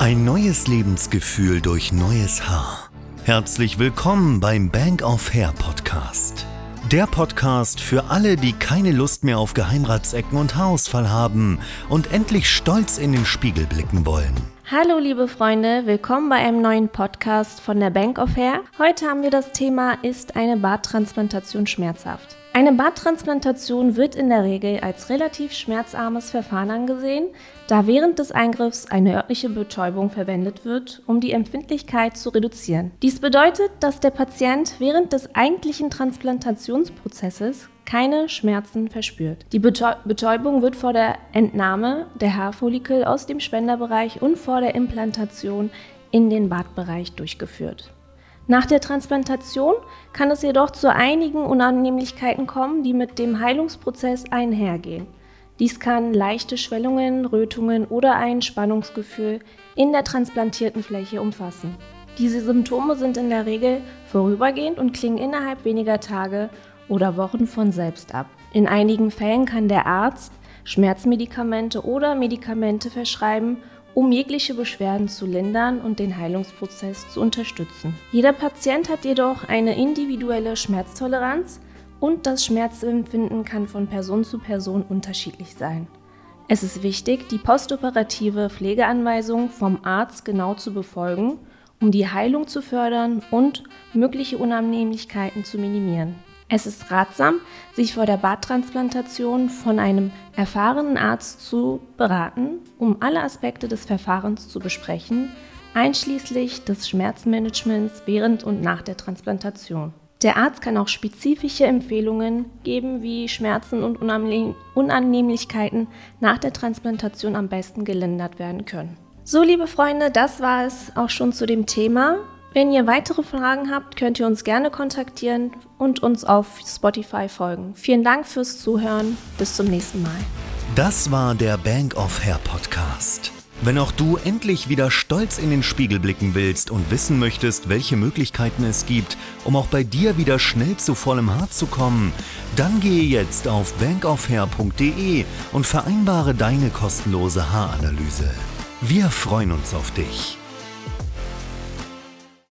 Ein neues Lebensgefühl durch neues Haar. Herzlich willkommen beim Bank of Hair Podcast. Der Podcast für alle, die keine Lust mehr auf Geheimratsecken und Haarausfall haben und endlich stolz in den Spiegel blicken wollen. Hallo liebe Freunde, willkommen bei einem neuen Podcast von der Bank of Hair. Heute haben wir das Thema, ist eine Barttransplantation schmerzhaft? Eine Barttransplantation wird in der Regel als relativ schmerzarmes Verfahren angesehen, da während des Eingriffs eine örtliche Betäubung verwendet wird, um die Empfindlichkeit zu reduzieren. Dies bedeutet, dass der Patient während des eigentlichen Transplantationsprozesses keine Schmerzen verspürt. Die Betäubung wird vor der Entnahme der Haarfollikel aus dem Spenderbereich und vor der Implantation in den Bartbereich durchgeführt. Nach der Transplantation kann es jedoch zu einigen Unannehmlichkeiten kommen, die mit dem Heilungsprozess einhergehen. Dies kann leichte Schwellungen, Rötungen oder ein Spannungsgefühl in der transplantierten Fläche umfassen. Diese Symptome sind in der Regel vorübergehend und klingen innerhalb weniger Tage oder Wochen von selbst ab. In einigen Fällen kann der Arzt Schmerzmedikamente oder Medikamente verschreiben, um jegliche Beschwerden zu lindern und den Heilungsprozess zu unterstützen. Jeder Patient hat jedoch eine individuelle Schmerztoleranz und das Schmerzempfinden kann von Person zu Person unterschiedlich sein. Es ist wichtig, die postoperative Pflegeanweisung vom Arzt genau zu befolgen, um die Heilung zu fördern und mögliche Unannehmlichkeiten zu minimieren. Es ist ratsam, sich vor der Barttransplantation von einem erfahrenen Arzt zu beraten, um alle Aspekte des Verfahrens zu besprechen, einschließlich des Schmerzmanagements während und nach der Transplantation. Der Arzt kann auch spezifische Empfehlungen geben, wie Schmerzen und Unannehmlichkeiten nach der Transplantation am besten gelindert werden können. So, liebe Freunde, das war es auch schon zu dem Thema. Wenn ihr weitere Fragen habt, könnt ihr uns gerne kontaktieren und uns auf Spotify folgen. Vielen Dank fürs Zuhören. Bis zum nächsten Mal. Das war der Bank of Hair Podcast. Wenn auch du endlich wieder stolz in den Spiegel blicken willst und wissen möchtest, welche Möglichkeiten es gibt, um auch bei dir wieder schnell zu vollem Haar zu kommen, dann gehe jetzt auf bankofhair.de und vereinbare deine kostenlose Haaranalyse. Wir freuen uns auf dich.